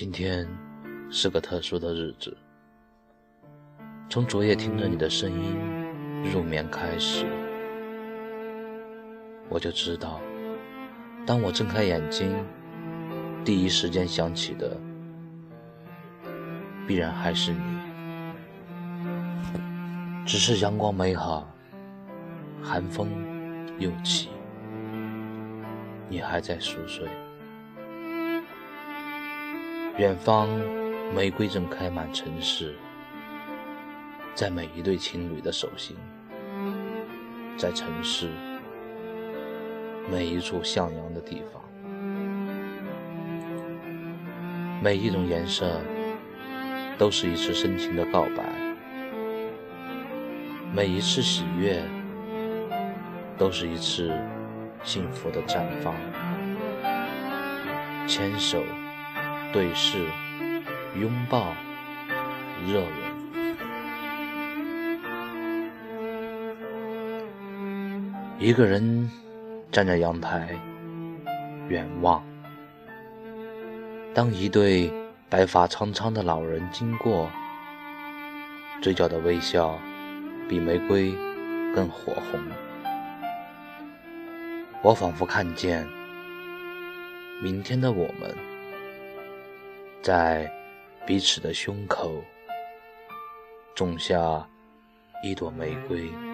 今天是个特殊的日子。从昨夜听着你的声音入眠开始，我就知道，当我睁开眼睛，第一时间想起的必然还是你。只是阳光美好，寒风又起，你还在熟睡。远方，玫瑰正开满城市，在每一对情侣的手心，在城市每一处向阳的地方，每一种颜色都是一次深情的告白，每一次喜悦都是一次幸福的绽放，牵手。对视，拥抱，热吻。一个人站在阳台，远望。当一对白发苍苍的老人经过，嘴角的微笑比玫瑰更火红。我仿佛看见明天的我们。在彼此的胸口种下一朵玫瑰。